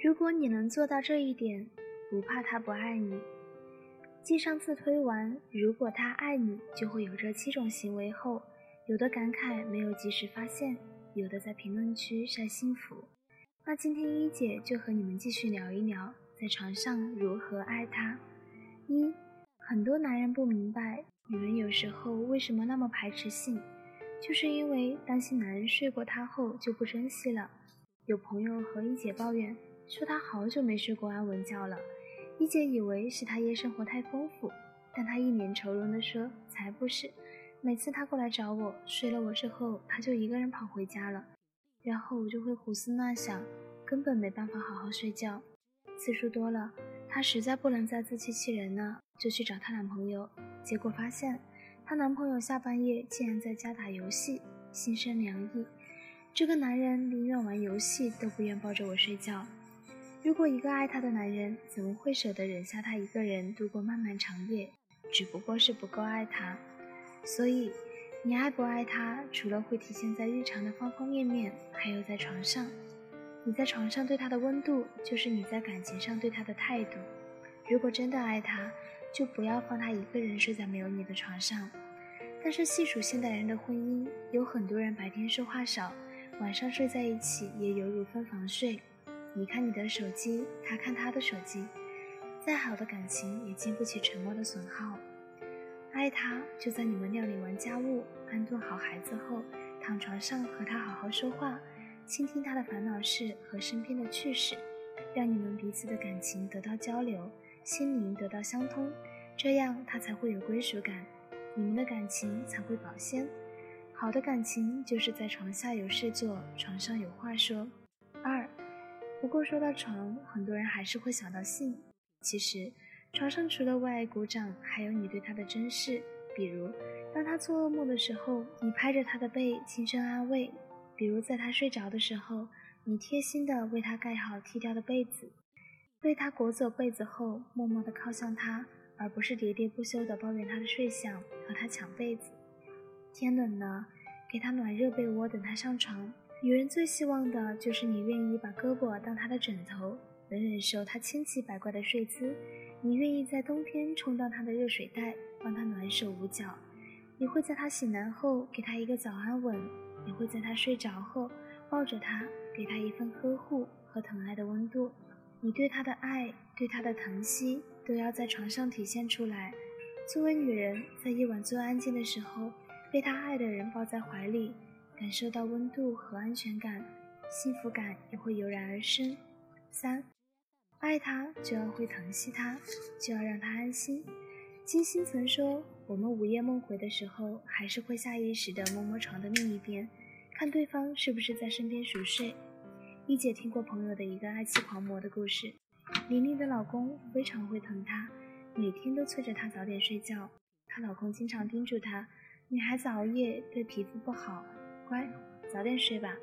如果你能做到这一点，不怕他不爱你。继上次推完，如果他爱你，就会有这七种行为后，有的感慨没有及时发现，有的在评论区晒幸福。那今天一姐就和你们继续聊一聊，在床上如何爱他。一，很多男人不明白，女人有时候为什么那么排斥性，就是因为担心男人睡过她后就不珍惜了。有朋友和一姐抱怨。说他好久没睡过安稳觉了，一姐以为是他夜生活太丰富，但他一脸愁容地说：“才不是，每次他过来找我，睡了我之后，他就一个人跑回家了，然后我就会胡思乱想，根本没办法好好睡觉。次数多了，她实在不能再自欺欺人了，就去找她男朋友，结果发现她男朋友下半夜竟然在家打游戏，心生凉意。这个男人宁愿玩游戏，都不愿抱着我睡觉。”如果一个爱她的男人，怎么会舍得忍下她一个人度过漫漫长夜？只不过是不够爱她。所以，你爱不爱他，除了会体现在日常的方方面面，还有在床上。你在床上对他的温度，就是你在感情上对他的态度。如果真的爱他，就不要放他一个人睡在没有你的床上。但是细数现代人的婚姻，有很多人白天说话少，晚上睡在一起也犹如分房睡。你看你的手机，他看他的手机，再好的感情也经不起沉默的损耗。爱他，就在你们料理完家务、安顿好孩子后，躺床上和他好好说话，倾听他的烦恼事和身边的趣事，让你们彼此的感情得到交流，心灵得到相通，这样他才会有归属感，你们的感情才会保鲜。好的感情就是在床下有事做，床上有话说。二。不过说到床，很多人还是会想到性。其实，床上除了为爱鼓掌，还有你对他的珍视。比如，当他做噩梦的时候，你拍着他的背轻声安慰；比如，在他睡着的时候，你贴心的为他盖好踢掉的被子，为他裹走被子后，默默的靠向他，而不是喋喋不休的抱怨他的睡相和他抢被子。天冷了，给他暖热被窝，等他上床。女人最希望的就是你愿意把胳膊当她的枕头，能忍受她千奇百怪的睡姿；你愿意在冬天充当她的热水袋，帮她暖手捂脚；你会在她醒来后给她一个早安吻；你会在她睡着后抱着她，给她一份呵护和疼爱的温度。你对她的爱，对她的疼惜，都要在床上体现出来。作为女人，在夜晚最安静的时候，被她爱的人抱在怀里。感受到温度和安全感，幸福感也会油然而生。三，爱他就要会疼惜他，就要让他安心。金星曾说，我们午夜梦回的时候，还是会下意识地摸摸床的另一边，看对方是不是在身边熟睡。一姐听过朋友的一个爱妻狂魔的故事，玲玲的老公非常会疼她，每天都催着她早点睡觉。她老公经常叮嘱她，女孩子熬夜对皮肤不好。乖，早点睡吧。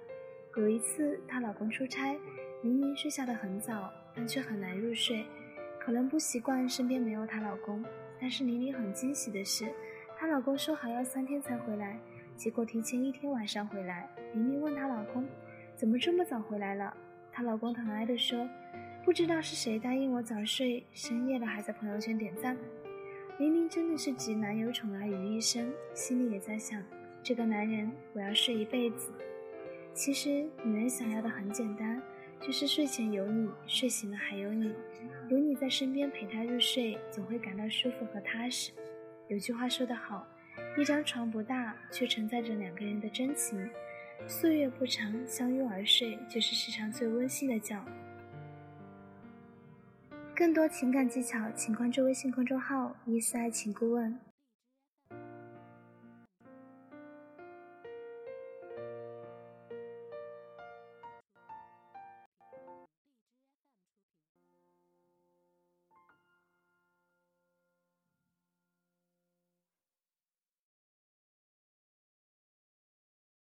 有一次，她老公出差，明明睡下的很早，但却很难入睡。可能不习惯身边没有她老公，但是玲玲很惊喜的是，她老公说好要三天才回来，结果提前一天晚上回来。玲玲问她老公，怎么这么早回来了？她老公疼爱的说，不知道是谁答应我早睡，深夜了还在朋友圈点赞。玲玲真的是集男友宠爱于一身，心里也在想。这个男人，我要睡一辈子。其实，女人想要的很简单，就是睡前有你，睡醒了还有你，有你在身边陪她入睡，总会感到舒服和踏实。有句话说得好，一张床不大，却承载着两个人的真情。岁月不长，相拥而睡，就是世上最温馨的觉。更多情感技巧，请关注微信公众号“一丝爱情顾问”。